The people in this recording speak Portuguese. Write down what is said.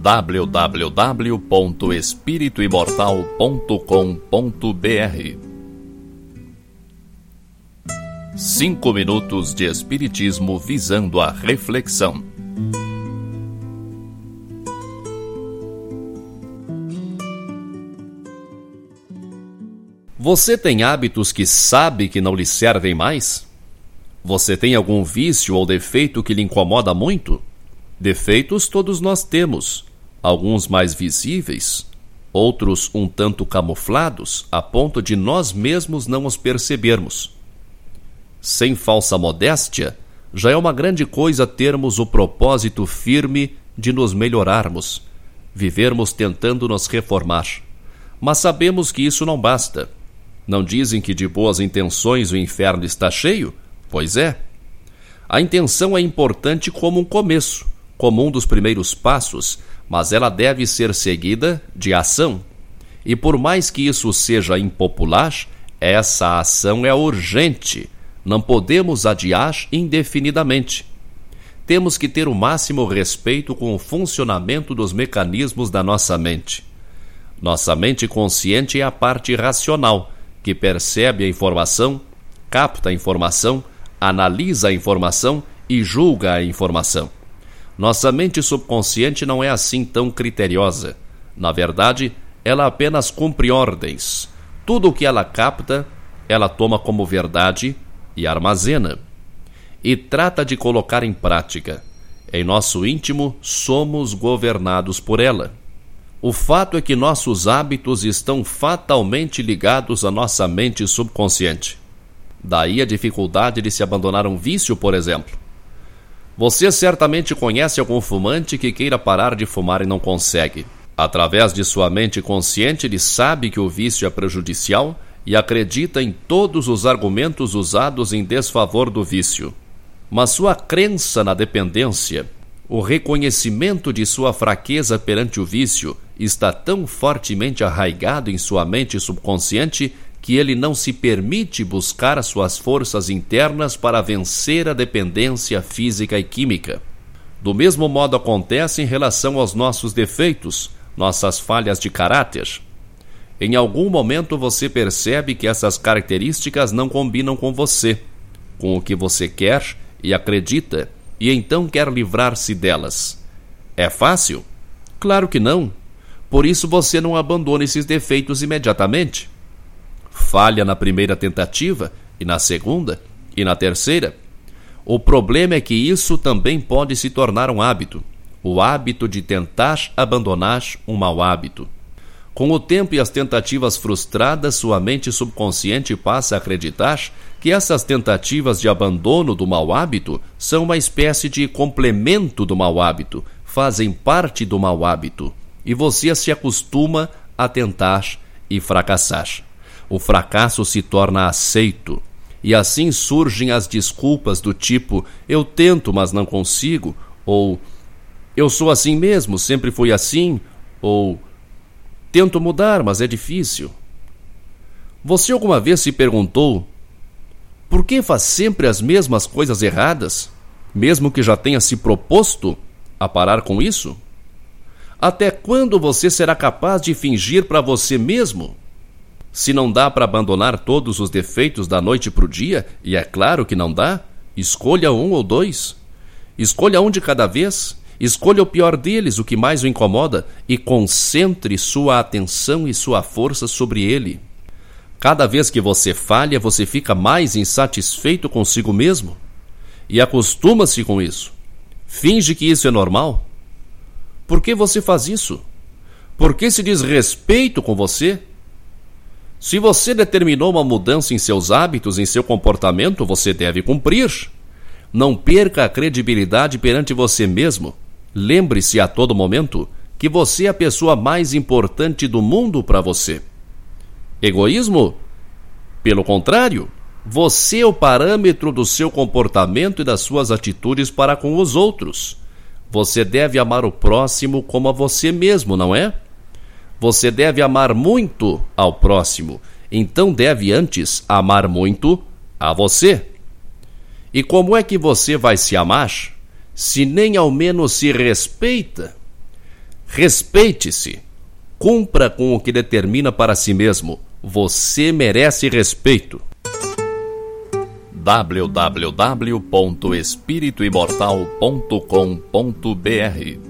www.espirituimortal.com.br Cinco minutos de Espiritismo visando a reflexão. Você tem hábitos que sabe que não lhe servem mais? Você tem algum vício ou defeito que lhe incomoda muito? Defeitos todos nós temos, alguns mais visíveis, outros um tanto camuflados, a ponto de nós mesmos não os percebermos. Sem falsa modéstia, já é uma grande coisa termos o propósito firme de nos melhorarmos, vivermos tentando nos reformar. Mas sabemos que isso não basta. Não dizem que de boas intenções o inferno está cheio? Pois é. A intenção é importante como um começo, como um dos primeiros passos, mas ela deve ser seguida de ação. E por mais que isso seja impopular, essa ação é urgente. Não podemos adiar indefinidamente. Temos que ter o máximo respeito com o funcionamento dos mecanismos da nossa mente. Nossa mente consciente é a parte racional, que percebe a informação, capta a informação, analisa a informação e julga a informação. Nossa mente subconsciente não é assim tão criteriosa. Na verdade, ela apenas cumpre ordens. Tudo o que ela capta, ela toma como verdade e armazena. E trata de colocar em prática. Em nosso íntimo, somos governados por ela. O fato é que nossos hábitos estão fatalmente ligados à nossa mente subconsciente. Daí a dificuldade de se abandonar um vício, por exemplo. Você certamente conhece algum fumante que queira parar de fumar e não consegue. Através de sua mente consciente, ele sabe que o vício é prejudicial e acredita em todos os argumentos usados em desfavor do vício. Mas sua crença na dependência, o reconhecimento de sua fraqueza perante o vício, está tão fortemente arraigado em sua mente subconsciente que ele não se permite buscar suas forças internas para vencer a dependência física e química. Do mesmo modo acontece em relação aos nossos defeitos, nossas falhas de caráter. Em algum momento você percebe que essas características não combinam com você, com o que você quer e acredita, e então quer livrar-se delas. É fácil? Claro que não. Por isso você não abandona esses defeitos imediatamente falha na primeira tentativa, e na segunda, e na terceira. O problema é que isso também pode se tornar um hábito o hábito de tentar abandonar um mau hábito. Com o tempo e as tentativas frustradas, sua mente subconsciente passa a acreditar que essas tentativas de abandono do mau hábito são uma espécie de complemento do mau hábito, fazem parte do mau hábito, e você se acostuma a tentar e fracassar o fracasso se torna aceito. E assim surgem as desculpas do tipo eu tento, mas não consigo, ou eu sou assim mesmo, sempre fui assim, ou tento mudar, mas é difícil. Você alguma vez se perguntou por que faz sempre as mesmas coisas erradas, mesmo que já tenha se proposto a parar com isso? Até quando você será capaz de fingir para você mesmo se não dá para abandonar todos os defeitos da noite para o dia, e é claro que não dá, escolha um ou dois. Escolha um de cada vez, escolha o pior deles, o que mais o incomoda, e concentre sua atenção e sua força sobre ele. Cada vez que você falha, você fica mais insatisfeito consigo mesmo. E acostuma-se com isso. Finge que isso é normal. Por que você faz isso? Por que se diz respeito com você? Se você determinou uma mudança em seus hábitos, em seu comportamento, você deve cumprir. Não perca a credibilidade perante você mesmo. Lembre-se a todo momento que você é a pessoa mais importante do mundo para você. Egoísmo? Pelo contrário, você é o parâmetro do seu comportamento e das suas atitudes para com os outros. Você deve amar o próximo como a você mesmo, não é? Você deve amar muito ao próximo, então deve antes amar muito a você. E como é que você vai se amar se nem ao menos se respeita? Respeite-se. Cumpra com o que determina para si mesmo. Você merece respeito. www.espirituimortal.com.br